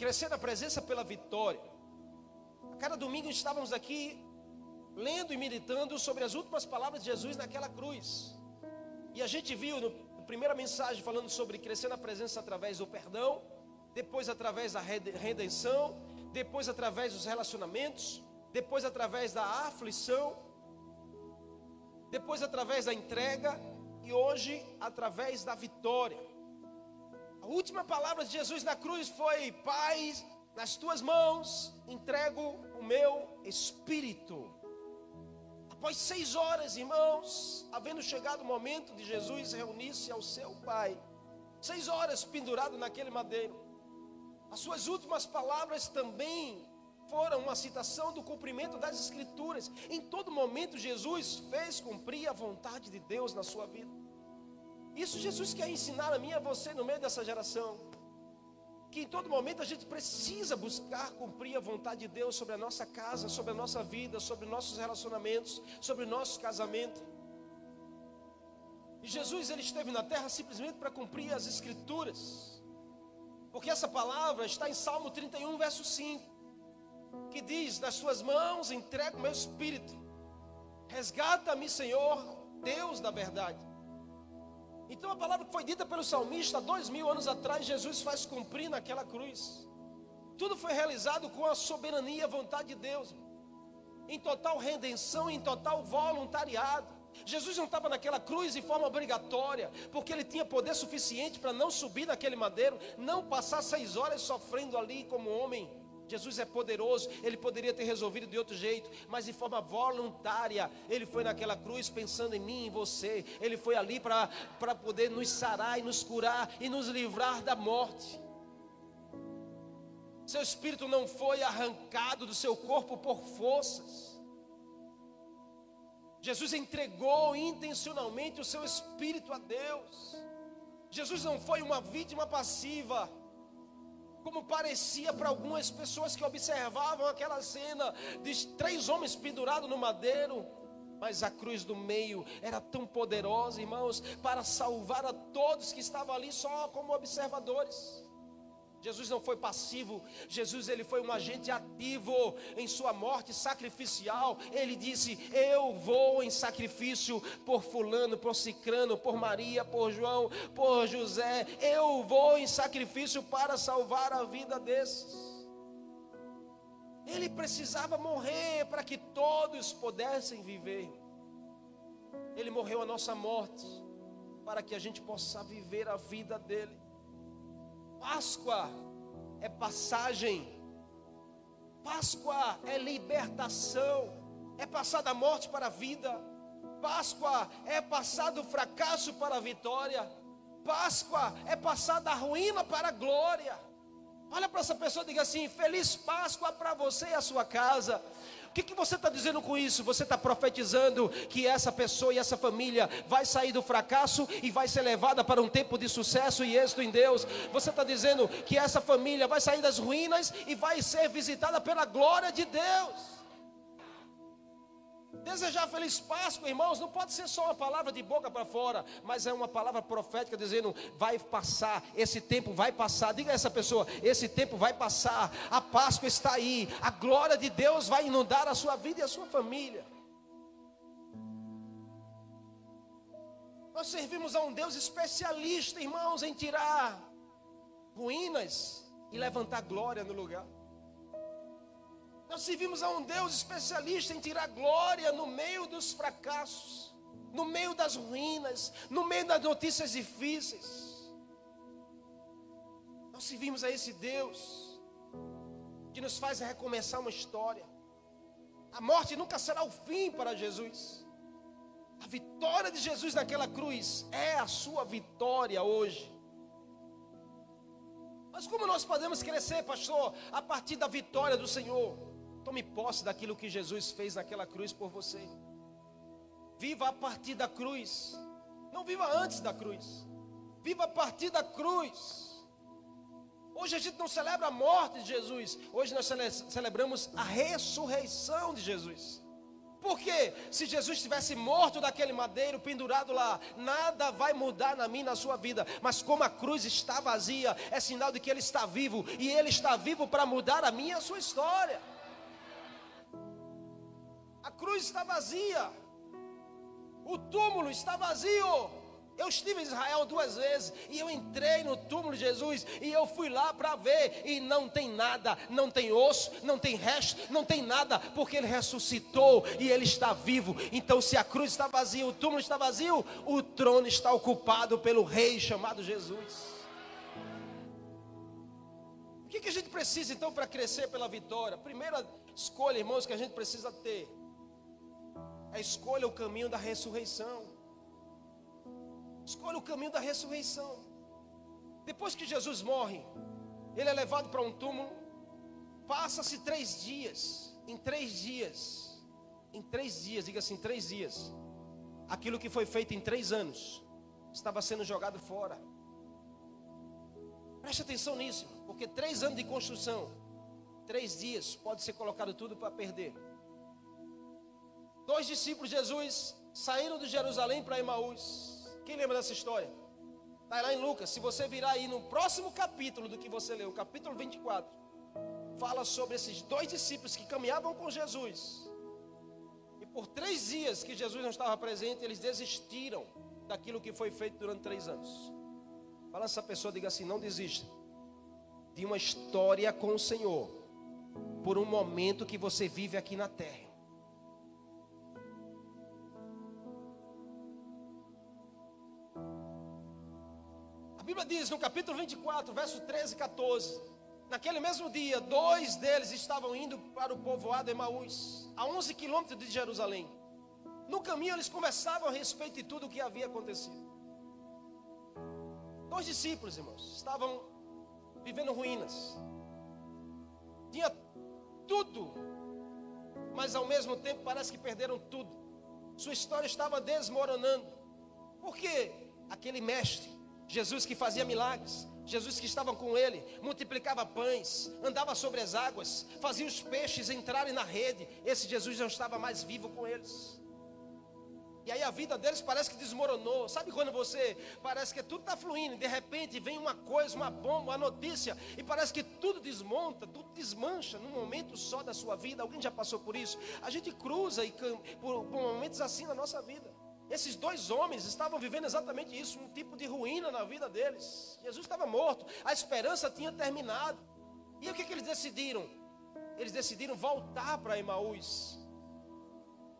crescer na presença pela vitória. A cada domingo estávamos aqui lendo e meditando sobre as últimas palavras de Jesus naquela cruz. E a gente viu no primeira mensagem falando sobre crescer na presença através do perdão, depois através da redenção, depois através dos relacionamentos, depois através da aflição, depois através da entrega e hoje através da vitória. A última palavra de Jesus na cruz foi: Pai, nas tuas mãos entrego o meu espírito. Após seis horas, irmãos, havendo chegado o momento de Jesus reunir-se ao seu Pai, seis horas pendurado naquele madeiro, as suas últimas palavras também foram uma citação do cumprimento das Escrituras. Em todo momento, Jesus fez cumprir a vontade de Deus na sua vida. Isso Jesus quer ensinar a mim e a você no meio dessa geração. Que em todo momento a gente precisa buscar cumprir a vontade de Deus sobre a nossa casa, sobre a nossa vida, sobre nossos relacionamentos, sobre o nosso casamento. E Jesus ele esteve na terra simplesmente para cumprir as escrituras. Porque essa palavra está em Salmo 31, verso 5, que diz: "Nas suas mãos entrego meu espírito. Resgata-me, Senhor, Deus da verdade." Então a palavra que foi dita pelo salmista dois mil anos atrás, Jesus faz cumprir naquela cruz. Tudo foi realizado com a soberania e a vontade de Deus, em total redenção, em total voluntariado. Jesus não estava naquela cruz de forma obrigatória, porque ele tinha poder suficiente para não subir naquele madeiro, não passar seis horas sofrendo ali como homem Jesus é poderoso, ele poderia ter resolvido de outro jeito, mas de forma voluntária, ele foi naquela cruz pensando em mim e em você. Ele foi ali para poder nos sarar e nos curar e nos livrar da morte. Seu espírito não foi arrancado do seu corpo por forças. Jesus entregou intencionalmente o seu espírito a Deus. Jesus não foi uma vítima passiva como parecia para algumas pessoas que observavam aquela cena de três homens pendurados no madeiro. Mas a cruz do meio era tão poderosa, irmãos, para salvar a todos que estavam ali só como observadores. Jesus não foi passivo, Jesus ele foi um agente ativo em sua morte sacrificial. Ele disse: "Eu vou em sacrifício por fulano, por Cicrano, por Maria, por João, por José. Eu vou em sacrifício para salvar a vida desses." Ele precisava morrer para que todos pudessem viver. Ele morreu a nossa morte para que a gente possa viver a vida dele. Páscoa é passagem, Páscoa é libertação, é passar da morte para a vida, Páscoa é passar do fracasso para a vitória, Páscoa é passar da ruína para a glória. Olha para essa pessoa e diga assim: Feliz Páscoa para você e a sua casa. O que, que você está dizendo com isso? Você está profetizando que essa pessoa e essa família vai sair do fracasso e vai ser levada para um tempo de sucesso e êxito em Deus. Você está dizendo que essa família vai sair das ruínas e vai ser visitada pela glória de Deus. Desejar feliz Páscoa, irmãos, não pode ser só uma palavra de boca para fora, mas é uma palavra profética dizendo: vai passar, esse tempo vai passar. Diga a essa pessoa: esse tempo vai passar, a Páscoa está aí, a glória de Deus vai inundar a sua vida e a sua família. Nós servimos a um Deus especialista, irmãos, em tirar ruínas e levantar glória no lugar. Nós servimos a um Deus especialista em tirar glória no meio dos fracassos, no meio das ruínas, no meio das notícias difíceis. Nós servimos a esse Deus que nos faz recomeçar uma história. A morte nunca será o fim para Jesus. A vitória de Jesus naquela cruz é a sua vitória hoje. Mas como nós podemos crescer, pastor, a partir da vitória do Senhor? Tome posse daquilo que Jesus fez naquela cruz por você. Viva a partir da cruz. Não viva antes da cruz. Viva a partir da cruz. Hoje a gente não celebra a morte de Jesus. Hoje nós celebramos a ressurreição de Jesus. Porque se Jesus estivesse morto naquele madeiro, pendurado lá, nada vai mudar na minha, na sua vida. Mas como a cruz está vazia, é sinal de que Ele está vivo. E Ele está vivo para mudar a minha a sua história. A cruz está vazia. O túmulo está vazio. Eu estive em Israel duas vezes e eu entrei no túmulo de Jesus e eu fui lá para ver e não tem nada, não tem osso, não tem resto, não tem nada, porque ele ressuscitou e ele está vivo. Então, se a cruz está vazia, o túmulo está vazio, o trono está ocupado pelo rei chamado Jesus. O que, que a gente precisa então para crescer pela vitória? Primeira escolha, irmãos, que a gente precisa ter é escolha o caminho da ressurreição. Escolha o caminho da ressurreição. Depois que Jesus morre, ele é levado para um túmulo. Passa-se três dias. Em três dias, em três dias, diga assim, três dias. Aquilo que foi feito em três anos estava sendo jogado fora. Preste atenção nisso, porque três anos de construção, três dias pode ser colocado tudo para perder. Dois discípulos de Jesus saíram de Jerusalém para Emaús. Quem lembra dessa história? Está lá em Lucas. Se você virar aí no próximo capítulo do que você leu, capítulo 24, fala sobre esses dois discípulos que caminhavam com Jesus. E por três dias que Jesus não estava presente, eles desistiram daquilo que foi feito durante três anos. Fala essa pessoa, diga assim: não desista de uma história com o Senhor, por um momento que você vive aqui na terra. Diz no capítulo 24, verso 13 e 14: Naquele mesmo dia, dois deles estavam indo para o povoado Emaús, a 11 quilômetros de Jerusalém. No caminho, eles conversavam a respeito de tudo o que havia acontecido. Dois discípulos, irmãos, estavam vivendo ruínas. Tinha tudo, mas ao mesmo tempo parece que perderam tudo. Sua história estava desmoronando. Por quê? Aquele mestre Jesus que fazia milagres, Jesus que estava com ele, multiplicava pães, andava sobre as águas, fazia os peixes entrarem na rede. Esse Jesus não estava mais vivo com eles. E aí a vida deles parece que desmoronou. Sabe quando você parece que tudo está fluindo, e de repente vem uma coisa, uma bomba, uma notícia, e parece que tudo desmonta, tudo desmancha num momento só da sua vida. Alguém já passou por isso? A gente cruza e, por, por momentos assim na nossa vida. Esses dois homens estavam vivendo exatamente isso, um tipo de ruína na vida deles. Jesus estava morto, a esperança tinha terminado. E o que, que eles decidiram? Eles decidiram voltar para Emaús.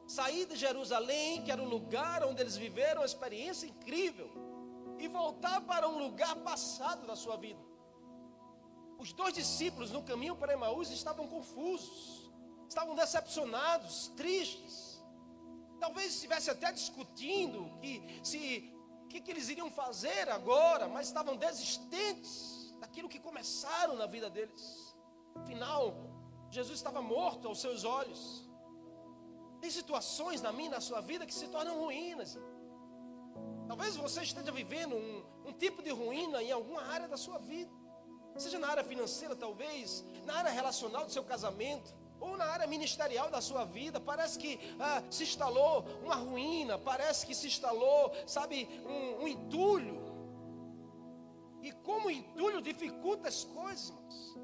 Sair de Jerusalém, que era o lugar onde eles viveram uma experiência incrível, e voltar para um lugar passado da sua vida. Os dois discípulos no caminho para Emaús estavam confusos, estavam decepcionados, tristes. Talvez estivesse até discutindo que se o que, que eles iriam fazer agora, mas estavam desistentes daquilo que começaram na vida deles. Afinal, Jesus estava morto aos seus olhos. Tem situações na minha na sua vida que se tornam ruínas. Talvez você esteja vivendo um, um tipo de ruína em alguma área da sua vida. Seja na área financeira, talvez, na área relacional do seu casamento, ou na área ministerial da sua vida, parece que ah, se instalou uma ruína, parece que se instalou, sabe, um, um entulho. E como o entulho dificulta as coisas,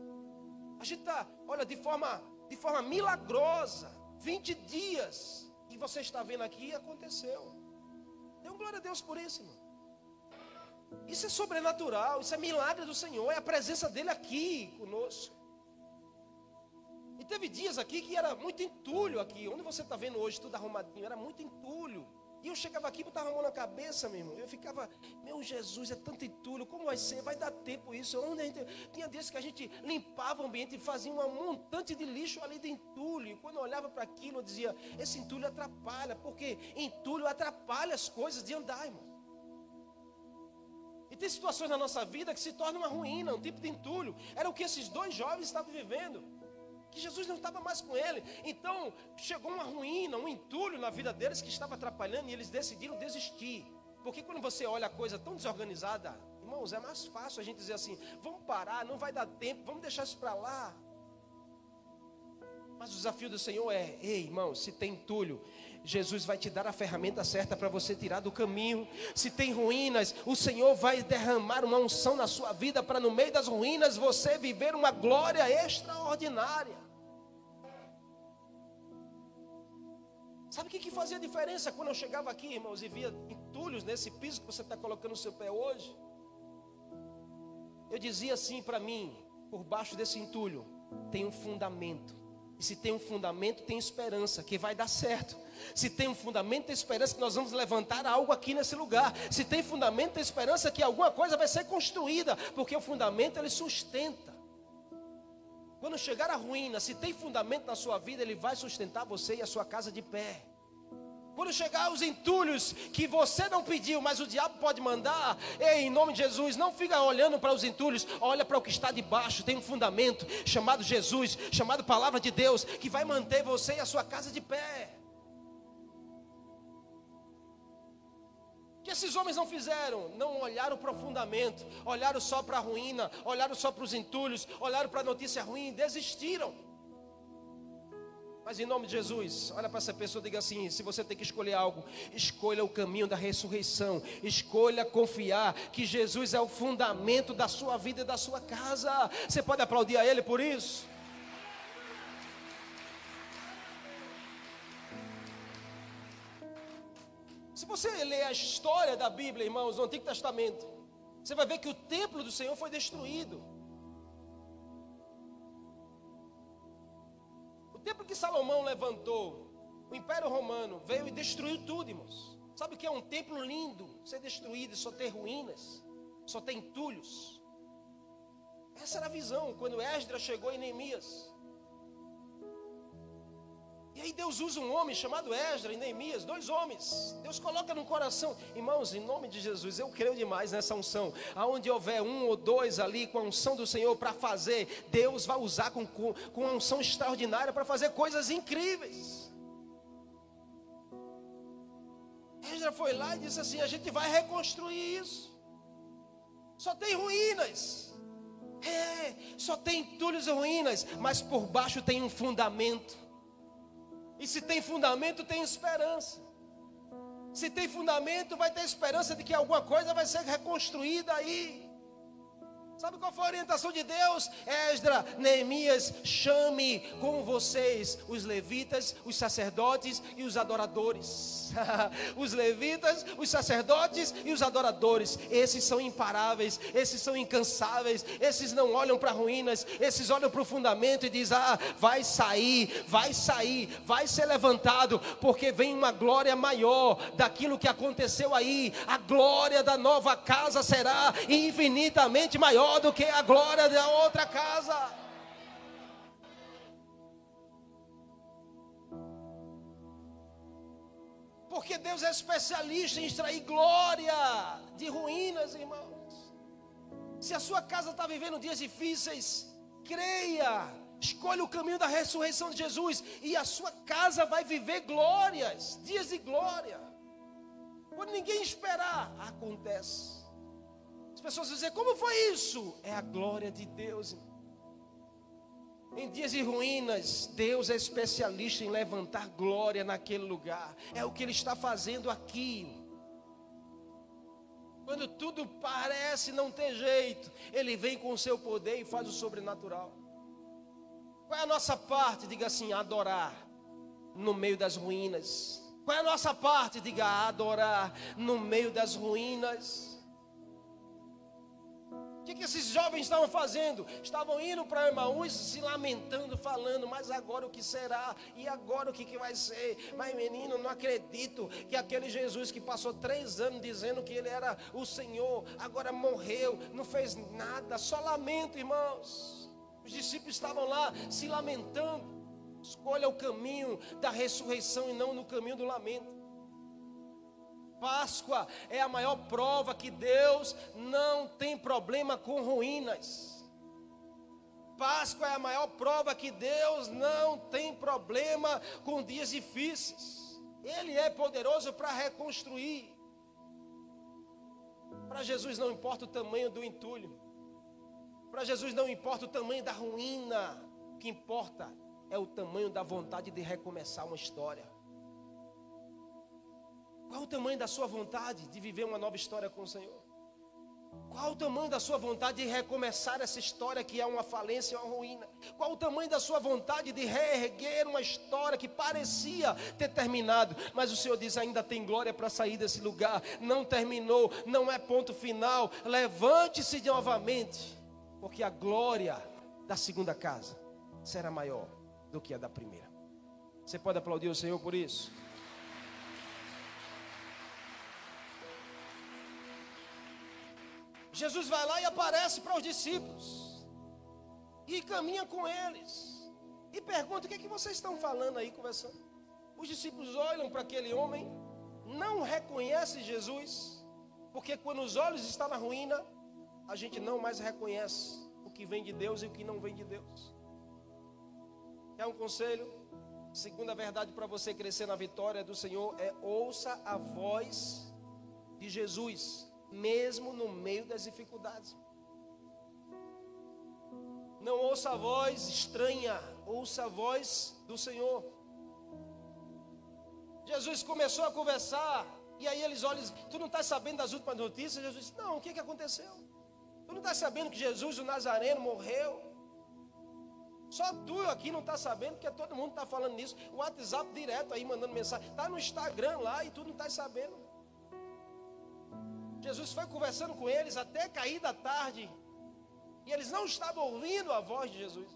a gente está, olha, de forma, de forma milagrosa, 20 dias que você está vendo aqui aconteceu. Dê um glória a Deus por isso, irmão. Isso é sobrenatural, isso é milagre do Senhor, é a presença dele aqui conosco. E teve dias aqui que era muito entulho aqui. Onde você está vendo hoje tudo arrumadinho, era muito entulho. E eu chegava aqui, botava a mão na cabeça, meu irmão. Eu ficava, meu Jesus, é tanto entulho, como vai ser? Vai dar tempo isso? Onde gente, tinha dias que a gente limpava o ambiente e fazia um montante de lixo ali de entulho. E quando eu olhava para aquilo, eu dizia, esse entulho atrapalha, porque entulho atrapalha as coisas de andar, irmão. E tem situações na nossa vida que se tornam uma ruína, um tipo de entulho. Era o que esses dois jovens estavam vivendo que Jesus não estava mais com ele. Então chegou uma ruína, um entulho na vida deles que estava atrapalhando e eles decidiram desistir. Porque quando você olha a coisa tão desorganizada, irmãos, é mais fácil a gente dizer assim: vamos parar, não vai dar tempo, vamos deixar isso para lá. Mas o desafio do Senhor é: ei, irmão, se tem entulho, Jesus vai te dar a ferramenta certa para você tirar do caminho. Se tem ruínas, o Senhor vai derramar uma unção na sua vida para no meio das ruínas você viver uma glória extraordinária. Sabe o que, que fazia diferença quando eu chegava aqui, irmãos, e via entulhos nesse piso que você está colocando no seu pé hoje? Eu dizia assim para mim, por baixo desse entulho, tem um fundamento. E se tem um fundamento, tem esperança que vai dar certo. Se tem um fundamento, tem esperança que nós vamos levantar algo aqui nesse lugar. Se tem fundamento, tem esperança que alguma coisa vai ser construída, porque o fundamento ele sustenta. Quando chegar a ruína, se tem fundamento na sua vida, ele vai sustentar você e a sua casa de pé. Quando chegar os entulhos que você não pediu, mas o diabo pode mandar, ei, em nome de Jesus, não fica olhando para os entulhos, olha para o que está debaixo, tem um fundamento chamado Jesus, chamado Palavra de Deus, que vai manter você e a sua casa de pé. Que esses homens não fizeram? Não olharam profundamente, olharam só para a ruína, olharam só para os entulhos, olharam para a notícia ruim, desistiram. Mas em nome de Jesus, olha para essa pessoa e diga assim: se você tem que escolher algo, escolha o caminho da ressurreição, escolha confiar que Jesus é o fundamento da sua vida e da sua casa. Você pode aplaudir a Ele por isso? Se você ler a história da Bíblia, irmãos, no Antigo Testamento, você vai ver que o templo do Senhor foi destruído. templo que Salomão levantou, o Império Romano veio e destruiu tudo, irmãos. Sabe o que é um templo lindo ser destruído e só ter ruínas, só ter entulhos? Essa era a visão quando Esdras chegou em Neemias. E aí Deus usa um homem chamado Esdras e Neemias, dois homens. Deus coloca no coração, irmãos, em nome de Jesus, eu creio demais nessa unção. Aonde houver um ou dois ali com a unção do Senhor para fazer, Deus vai usar com, com, uma unção extraordinária para fazer coisas incríveis. Esdras foi lá e disse assim: a gente vai reconstruir isso. Só tem ruínas. É, só tem entulhos e ruínas, mas por baixo tem um fundamento. E se tem fundamento, tem esperança. Se tem fundamento, vai ter esperança de que alguma coisa vai ser reconstruída aí. Sabe qual foi a orientação de Deus? Esdra, Neemias, chame com vocês os levitas, os sacerdotes e os adoradores. os levitas, os sacerdotes e os adoradores. Esses são imparáveis, esses são incansáveis, esses não olham para ruínas, esses olham para o fundamento e dizem: Ah, vai sair, vai sair, vai ser levantado, porque vem uma glória maior daquilo que aconteceu aí. A glória da nova casa será infinitamente maior maior do que a glória da outra casa. Porque Deus é especialista em extrair glória de ruínas, irmãos. Se a sua casa está vivendo dias difíceis, creia, escolha o caminho da ressurreição de Jesus e a sua casa vai viver glórias, dias de glória. Quando ninguém esperar, acontece. As pessoas dizem, como foi isso? É a glória de Deus. Em dias de ruínas, Deus é especialista em levantar glória naquele lugar. É o que Ele está fazendo aqui. Quando tudo parece não ter jeito, Ele vem com o seu poder e faz o sobrenatural. Qual é a nossa parte? Diga assim: adorar no meio das ruínas. Qual é a nossa parte? Diga adorar no meio das ruínas que, que esses jovens estavam fazendo? Estavam indo para Irmãos se lamentando, falando, mas agora o que será? E agora o que, que vai ser? Mas menino, não acredito que aquele Jesus que passou três anos dizendo que ele era o Senhor, agora morreu, não fez nada, só lamento, irmãos. Os discípulos estavam lá se lamentando. Escolha o caminho da ressurreição e não no caminho do lamento. Páscoa é a maior prova que Deus não tem problema com ruínas. Páscoa é a maior prova que Deus não tem problema com dias difíceis. Ele é poderoso para reconstruir. Para Jesus não importa o tamanho do entulho. Para Jesus não importa o tamanho da ruína. O que importa é o tamanho da vontade de recomeçar uma história. Qual o tamanho da sua vontade de viver uma nova história com o Senhor? Qual o tamanho da sua vontade de recomeçar essa história que é uma falência, uma ruína? Qual o tamanho da sua vontade de reerguer uma história que parecia ter terminado, mas o Senhor diz: ainda tem glória para sair desse lugar, não terminou, não é ponto final. Levante-se novamente, porque a glória da segunda casa será maior do que a da primeira. Você pode aplaudir o Senhor por isso? Jesus vai lá e aparece para os discípulos. E caminha com eles. E pergunta: o que, é que vocês estão falando aí, conversando? Os discípulos olham para aquele homem, não reconhecem Jesus, porque quando os olhos estão na ruína, a gente não mais reconhece o que vem de Deus e o que não vem de Deus. Quer um conselho? Segunda verdade para você crescer na vitória do Senhor é ouça a voz de Jesus mesmo no meio das dificuldades. Não ouça a voz estranha, ouça a voz do Senhor. Jesus começou a conversar, e aí eles olham, tu não está sabendo das últimas notícias? Jesus disse, não, o que, que aconteceu? Tu não está sabendo que Jesus, o Nazareno, morreu? Só tu aqui não está sabendo, porque todo mundo está falando nisso. O WhatsApp direto aí mandando mensagem. Está no Instagram lá e tu não está sabendo. Jesus foi conversando com eles até cair da tarde. E eles não estavam ouvindo a voz de Jesus.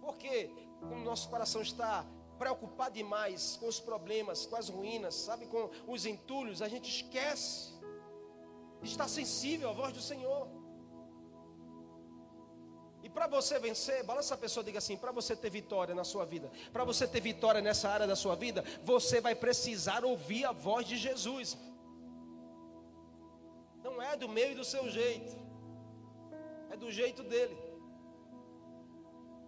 Porque como nosso coração está preocupado demais com os problemas, com as ruínas, sabe, com os entulhos, a gente esquece estar sensível à voz do Senhor. E para você vencer, balança a pessoa, diga assim: para você ter vitória na sua vida, para você ter vitória nessa área da sua vida, você vai precisar ouvir a voz de Jesus é do meu e do seu jeito, é do jeito dele.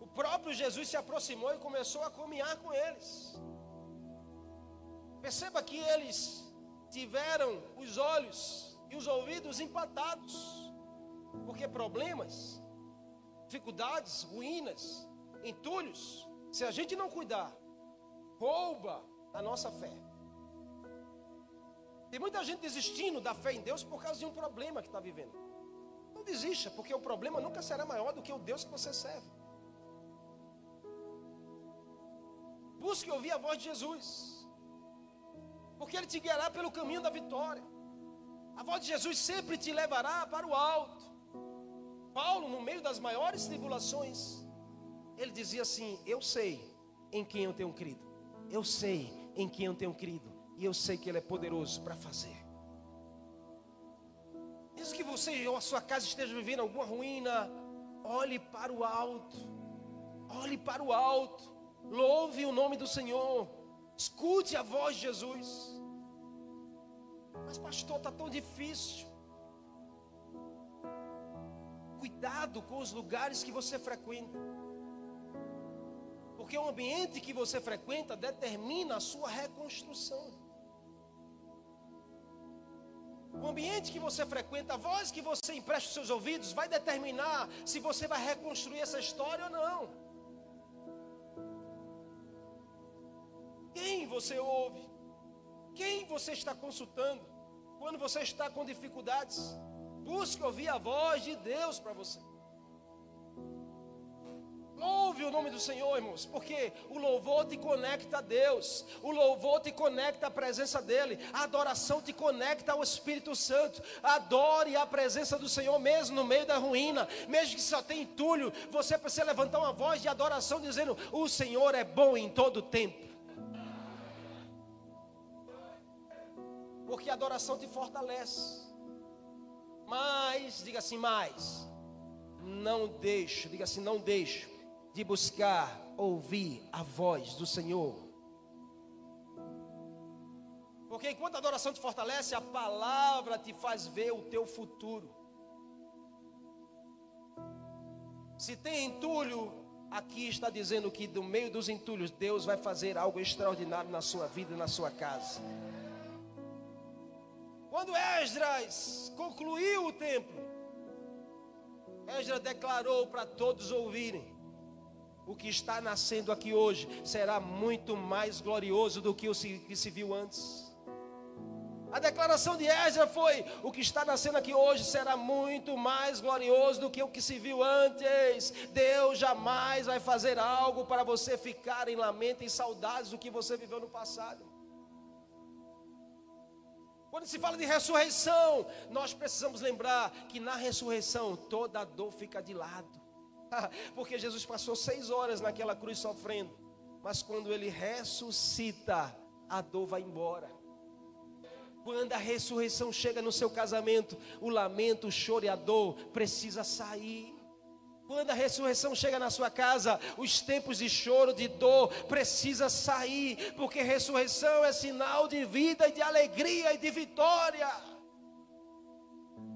O próprio Jesus se aproximou e começou a caminhar com eles. Perceba que eles tiveram os olhos e os ouvidos empatados, porque problemas, dificuldades, ruínas, entulhos, se a gente não cuidar, rouba a nossa fé. Tem muita gente desistindo da fé em Deus por causa de um problema que está vivendo. Não desista, porque o problema nunca será maior do que o Deus que você serve. Busque ouvir a voz de Jesus, porque Ele te guiará pelo caminho da vitória. A voz de Jesus sempre te levará para o alto. Paulo, no meio das maiores tribulações, ele dizia assim: Eu sei em quem eu tenho crido, eu sei em quem eu tenho crido e eu sei que Ele é poderoso para fazer. Mesmo que você ou a sua casa esteja vivendo alguma ruína, olhe para o alto. Olhe para o alto. Louve o nome do Senhor. Escute a voz de Jesus. Mas, pastor, está tão difícil. Cuidado com os lugares que você frequenta. Porque o ambiente que você frequenta determina a sua reconstrução. O ambiente que você frequenta, a voz que você empresta os seus ouvidos, vai determinar se você vai reconstruir essa história ou não. Quem você ouve? Quem você está consultando? Quando você está com dificuldades, busque ouvir a voz de Deus para você. Louve o nome do Senhor, irmãos, porque o louvor te conecta a Deus, o louvor te conecta à presença dEle, a adoração te conecta ao Espírito Santo. Adore a presença do Senhor mesmo no meio da ruína, mesmo que só tenha entulho, você precisa levantar uma voz de adoração dizendo: O Senhor é bom em todo tempo. Porque a adoração te fortalece. Mas, diga assim, mais. Não deixo, diga assim, não deixo de buscar ouvir a voz do Senhor. Porque enquanto a adoração te fortalece, a palavra te faz ver o teu futuro. Se tem entulho, aqui está dizendo que do meio dos entulhos, Deus vai fazer algo extraordinário na sua vida, na sua casa. Quando Esdras concluiu o templo, Esdras declarou para todos ouvirem: o que está nascendo aqui hoje será muito mais glorioso do que o que se viu antes. A declaração de Ezra foi: o que está nascendo aqui hoje será muito mais glorioso do que o que se viu antes. Deus jamais vai fazer algo para você ficar em lamento e saudades do que você viveu no passado. Quando se fala de ressurreição, nós precisamos lembrar que na ressurreição toda dor fica de lado. Porque Jesus passou seis horas naquela cruz sofrendo, mas quando ele ressuscita, a dor vai embora. Quando a ressurreição chega no seu casamento, o lamento, o choro e a dor precisa sair. Quando a ressurreição chega na sua casa, os tempos de choro, de dor, precisa sair, porque ressurreição é sinal de vida e de alegria e de vitória.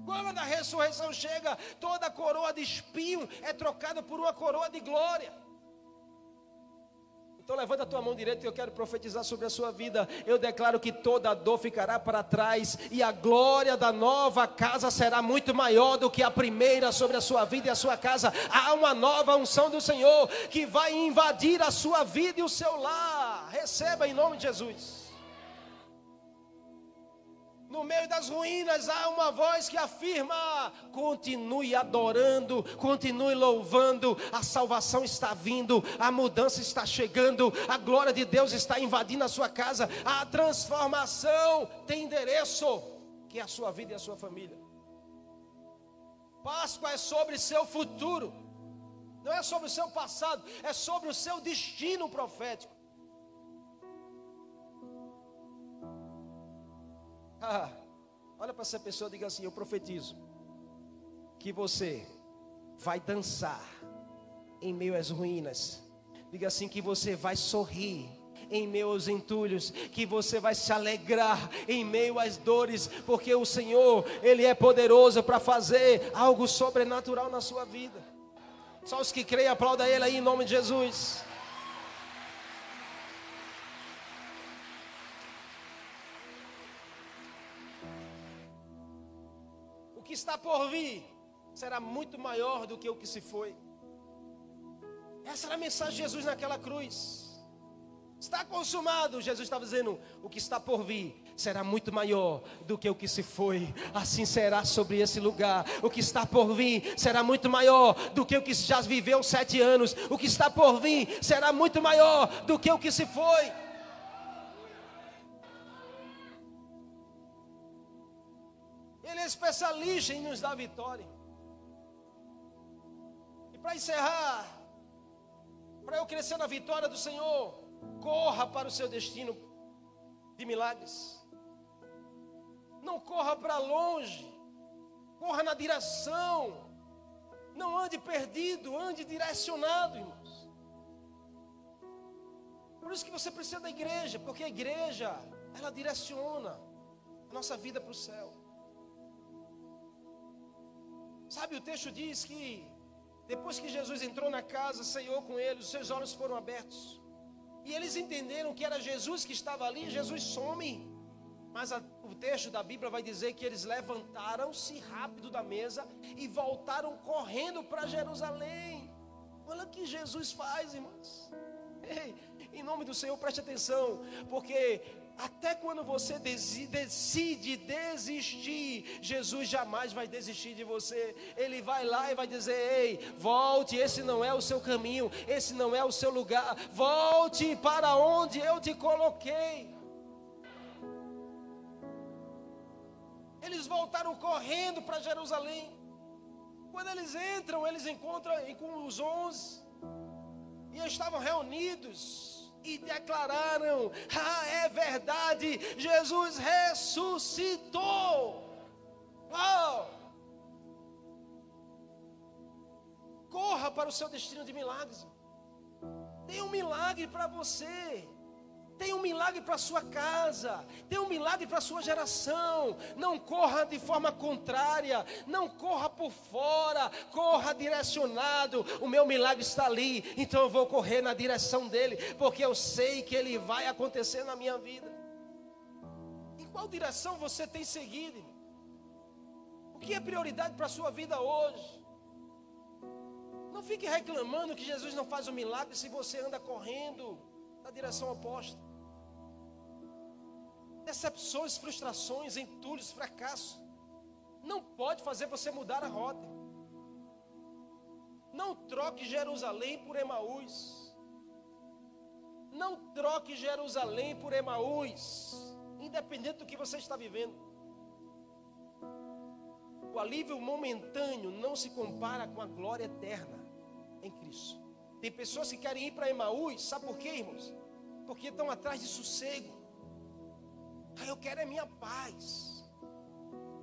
Quando a ressurreição chega, toda coroa de espinho é trocada por uma coroa de glória. Então levanta a tua mão direita e eu quero profetizar sobre a sua vida. Eu declaro que toda dor ficará para trás e a glória da nova casa será muito maior do que a primeira sobre a sua vida e a sua casa. Há uma nova unção do Senhor que vai invadir a sua vida e o seu lar. Receba em nome de Jesus. No meio das ruínas há uma voz que afirma: continue adorando, continue louvando. A salvação está vindo, a mudança está chegando, a glória de Deus está invadindo a sua casa. A transformação tem endereço, que é a sua vida e a sua família. Páscoa é sobre seu futuro, não é sobre o seu passado, é sobre o seu destino profético. Ah, olha para essa pessoa e diga assim: Eu profetizo que você vai dançar em meio às ruínas. Diga assim: que você vai sorrir em meio aos entulhos, que você vai se alegrar em meio às dores, porque o Senhor, Ele é poderoso para fazer algo sobrenatural na sua vida. Só os que creem, aplauda Ele aí em nome de Jesus. Está por vir será muito maior do que o que se foi. Essa era a mensagem de Jesus naquela cruz. Está consumado, Jesus estava dizendo: o que está por vir será muito maior do que o que se foi. Assim será sobre esse lugar. O que está por vir será muito maior do que o que já viveu sete anos. O que está por vir será muito maior do que o que se foi. É especialista em nos dar vitória. E para encerrar, para eu crescer na vitória do Senhor, corra para o seu destino de milagres. Não corra para longe, corra na direção. Não ande perdido, ande direcionado, irmãos. Por isso que você precisa da igreja, porque a igreja, ela direciona a nossa vida para o céu. Sabe, o texto diz que depois que Jesus entrou na casa, ceiou com eles, os seus olhos foram abertos. E eles entenderam que era Jesus que estava ali, Jesus some. Mas a, o texto da Bíblia vai dizer que eles levantaram-se rápido da mesa e voltaram correndo para Jerusalém. Olha o que Jesus faz, irmãos. Ei, em nome do Senhor, preste atenção, porque até quando você decide desistir, Jesus jamais vai desistir de você. Ele vai lá e vai dizer: Ei, volte, esse não é o seu caminho, esse não é o seu lugar. Volte para onde eu te coloquei. Eles voltaram correndo para Jerusalém. Quando eles entram, eles encontram com os onze. E estavam reunidos e declararam: Ah, é verdade, Jesus ressuscitou. Oh! Corra para o seu destino de milagres. Tem um milagre para você. Tem um milagre para sua casa, tem um milagre para sua geração. Não corra de forma contrária, não corra por fora, corra direcionado. O meu milagre está ali, então eu vou correr na direção dele, porque eu sei que ele vai acontecer na minha vida. Em qual direção você tem seguido? O que é prioridade para a sua vida hoje? Não fique reclamando que Jesus não faz o milagre se você anda correndo na direção oposta. Decepções, frustrações, entulhos, fracassos não pode fazer você mudar a rota. Não troque Jerusalém por Emaús. Não troque Jerusalém por Emaús, independente do que você está vivendo. O alívio momentâneo não se compara com a glória eterna em Cristo. Tem pessoas que querem ir para Emaús, sabe por quê, irmãos? Porque estão atrás de sossego. Eu quero é minha paz.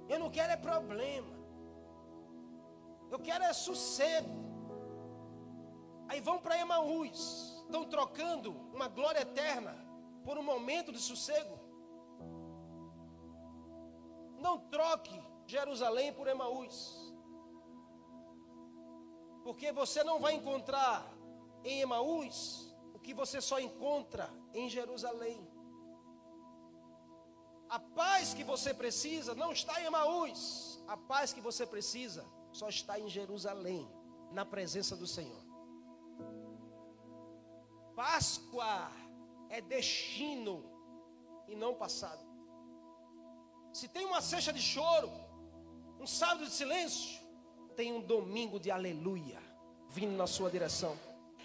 Eu não quero é problema. Eu quero é sossego. Aí vão para Emaús. Estão trocando uma glória eterna por um momento de sossego. Não troque Jerusalém por Emaús. Porque você não vai encontrar em Emaús o que você só encontra em Jerusalém. A paz que você precisa não está em Emaús. A paz que você precisa só está em Jerusalém, na presença do Senhor. Páscoa é destino e não passado. Se tem uma cecha de choro, um sábado de silêncio, tem um domingo de aleluia vindo na sua direção.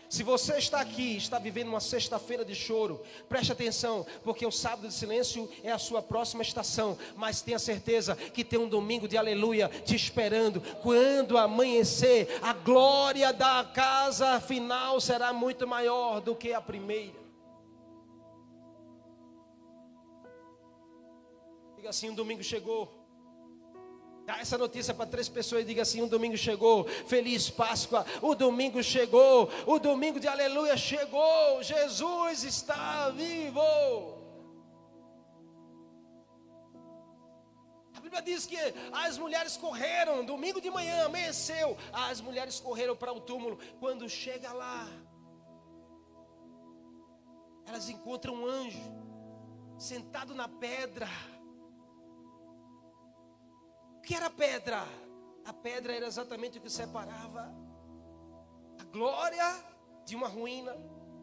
Se você está aqui, está vivendo uma sexta-feira de choro, preste atenção, porque o sábado de silêncio é a sua próxima estação, mas tenha certeza que tem um domingo de aleluia te esperando. Quando amanhecer, a glória da casa final será muito maior do que a primeira. Diga assim: um domingo chegou. Dá essa notícia para três pessoas e diga assim: um domingo chegou, feliz Páscoa, o domingo chegou, o domingo de aleluia chegou, Jesus está vivo. A Bíblia diz que as mulheres correram, domingo de manhã, amanheceu, as mulheres correram para o túmulo. Quando chega lá, elas encontram um anjo sentado na pedra que era a pedra? A pedra era exatamente o que separava a glória de uma ruína.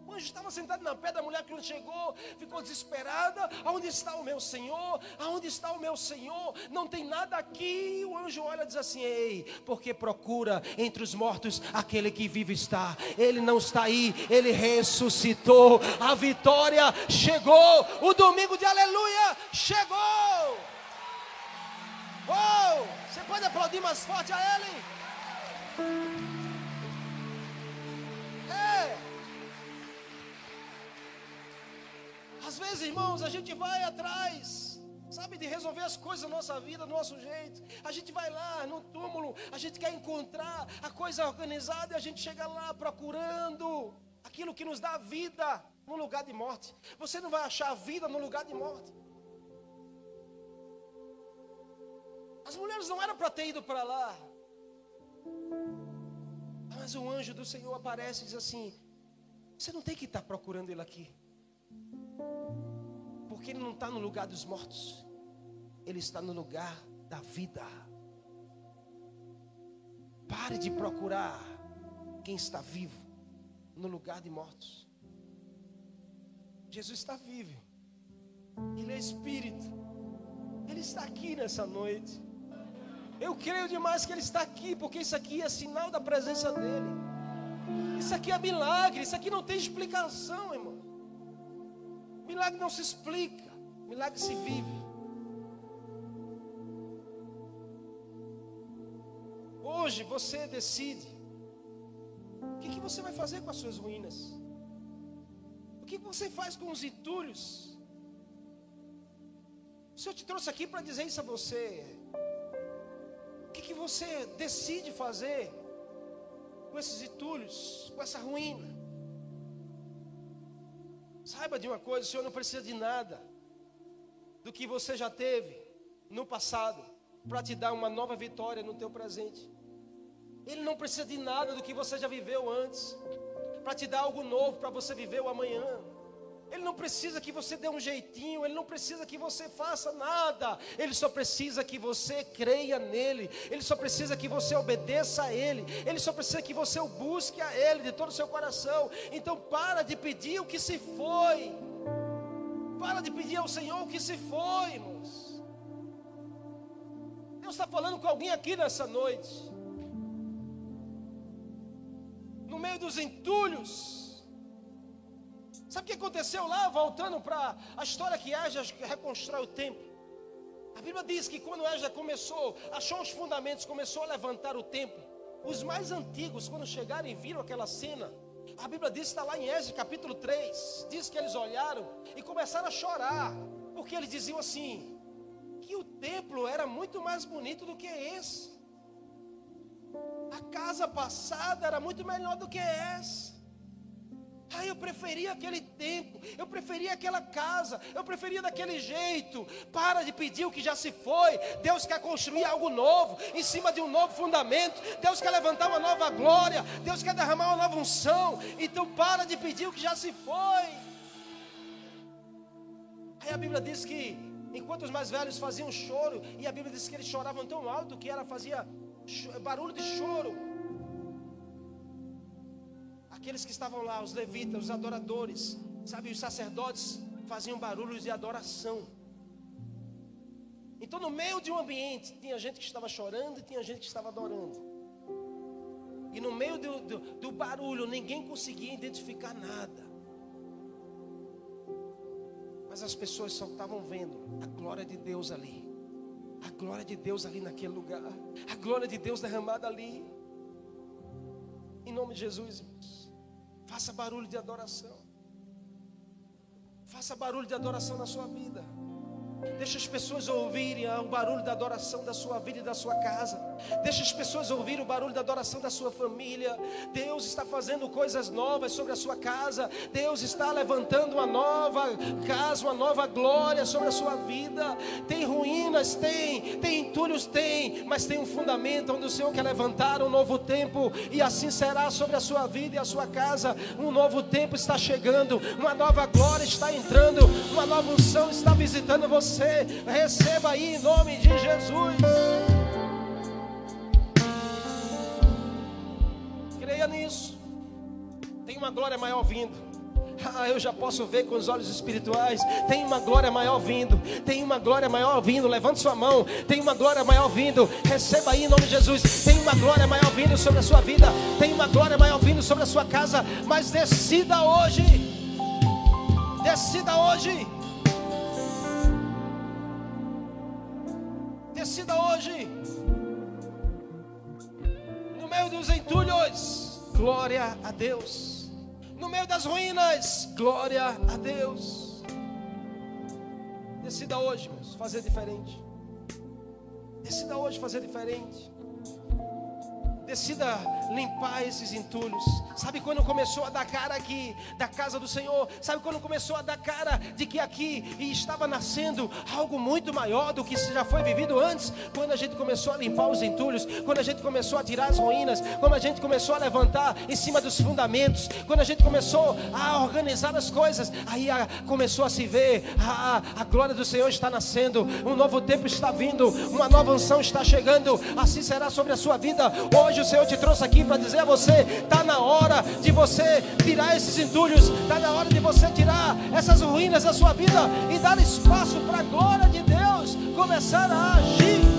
O anjo estava sentado na pedra, a mulher que não chegou, ficou desesperada. Aonde está o meu Senhor? Aonde está o meu Senhor? Não tem nada aqui. O anjo olha e diz assim: Ei, porque procura entre os mortos aquele que vive está. Ele não está aí, ele ressuscitou. A vitória chegou. O domingo de aleluia chegou. Oh, você pode aplaudir mais forte a ele? É. Às vezes, irmãos, a gente vai atrás, sabe, de resolver as coisas da nossa vida do nosso jeito. A gente vai lá no túmulo, a gente quer encontrar a coisa organizada e a gente chega lá procurando aquilo que nos dá vida no lugar de morte. Você não vai achar vida no lugar de morte. As mulheres não eram para ter ido para lá. Mas o anjo do Senhor aparece e diz assim: Você não tem que estar procurando ele aqui. Porque ele não está no lugar dos mortos. Ele está no lugar da vida. Pare de procurar quem está vivo no lugar de mortos. Jesus está vivo. Ele é Espírito. Ele está aqui nessa noite. Eu creio demais que Ele está aqui, porque isso aqui é sinal da presença dEle. Isso aqui é milagre, isso aqui não tem explicação, irmão. Milagre não se explica, milagre se vive. Hoje você decide o que, que você vai fazer com as suas ruínas. O que você faz com os entulhos? O Senhor te trouxe aqui para dizer isso a você. O que, que você decide fazer com esses entulhos, com essa ruína? Saiba de uma coisa: o Senhor não precisa de nada do que você já teve no passado para te dar uma nova vitória no teu presente. Ele não precisa de nada do que você já viveu antes para te dar algo novo para você viver o amanhã. Ele não precisa que você dê um jeitinho, ele não precisa que você faça nada. Ele só precisa que você creia nele. Ele só precisa que você obedeça a ele. Ele só precisa que você o busque a ele de todo o seu coração. Então para de pedir o que se foi. Para de pedir ao Senhor o que se foi, irmãos. Deus está falando com alguém aqui nessa noite. No meio dos entulhos Sabe o que aconteceu lá, voltando para a história que Ézra reconstrói o templo? A Bíblia diz que quando Ézra começou, achou os fundamentos, começou a levantar o templo. Os mais antigos, quando chegaram e viram aquela cena, a Bíblia diz, está lá em Ézra capítulo 3, diz que eles olharam e começaram a chorar, porque eles diziam assim, que o templo era muito mais bonito do que esse. A casa passada era muito melhor do que essa. Ah, eu preferia aquele tempo, eu preferia aquela casa, eu preferia daquele jeito. Para de pedir o que já se foi. Deus quer construir algo novo, em cima de um novo fundamento. Deus quer levantar uma nova glória. Deus quer derramar uma nova unção. Então para de pedir o que já se foi. Aí a Bíblia diz que enquanto os mais velhos faziam choro, e a Bíblia diz que eles choravam tão alto que ela fazia barulho de choro aqueles que estavam lá, os levitas, os adoradores, sabe, os sacerdotes faziam barulhos de adoração. Então, no meio de um ambiente, tinha gente que estava chorando e tinha gente que estava adorando. E no meio do, do, do barulho, ninguém conseguia identificar nada. Mas as pessoas só estavam vendo a glória de Deus ali. A glória de Deus ali naquele lugar. A glória de Deus derramada ali. Em nome de Jesus. Faça barulho de adoração. Faça barulho de adoração na sua vida. Deixa as pessoas ouvirem o barulho da adoração da sua vida e da sua casa. Deixa as pessoas ouvirem o barulho da adoração da sua família. Deus está fazendo coisas novas sobre a sua casa. Deus está levantando uma nova casa, uma nova glória sobre a sua vida. Tem ruínas, tem, tem entulhos, tem, mas tem um fundamento onde o Senhor quer levantar um novo tempo e assim será sobre a sua vida e a sua casa. Um novo tempo está chegando, uma nova glória está entrando, uma nova unção está visitando você você. Receba aí em nome de Jesus. Creia nisso. Tem uma glória maior vindo. Ah, eu já posso ver com os olhos espirituais. Tem uma glória maior vindo. Tem uma glória maior vindo. Levante sua mão. Tem uma glória maior vindo. Receba aí em nome de Jesus. Tem uma glória maior vindo sobre a sua vida. Tem uma glória maior vindo sobre a sua casa. Mas decida hoje. Decida hoje. Hoje. No meio dos entulhos, glória a Deus. No meio das ruínas, glória a Deus. Decida hoje, irmãos, fazer diferente. Decida hoje fazer diferente. Decida limpar esses entulhos. Sabe quando começou a dar cara aqui da casa do Senhor? Sabe quando começou a dar cara de que aqui estava nascendo algo muito maior do que já foi vivido antes? Quando a gente começou a limpar os entulhos, quando a gente começou a tirar as ruínas, quando a gente começou a levantar em cima dos fundamentos, quando a gente começou a organizar as coisas, aí a, começou a se ver a, a glória do Senhor está nascendo, um novo tempo está vindo, uma nova unção está chegando. Assim será sobre a sua vida hoje o Senhor te trouxe aqui para dizer a você: está na hora de você tirar esses entulhos, está na hora de você tirar essas ruínas da sua vida e dar espaço para a glória de Deus começar a agir.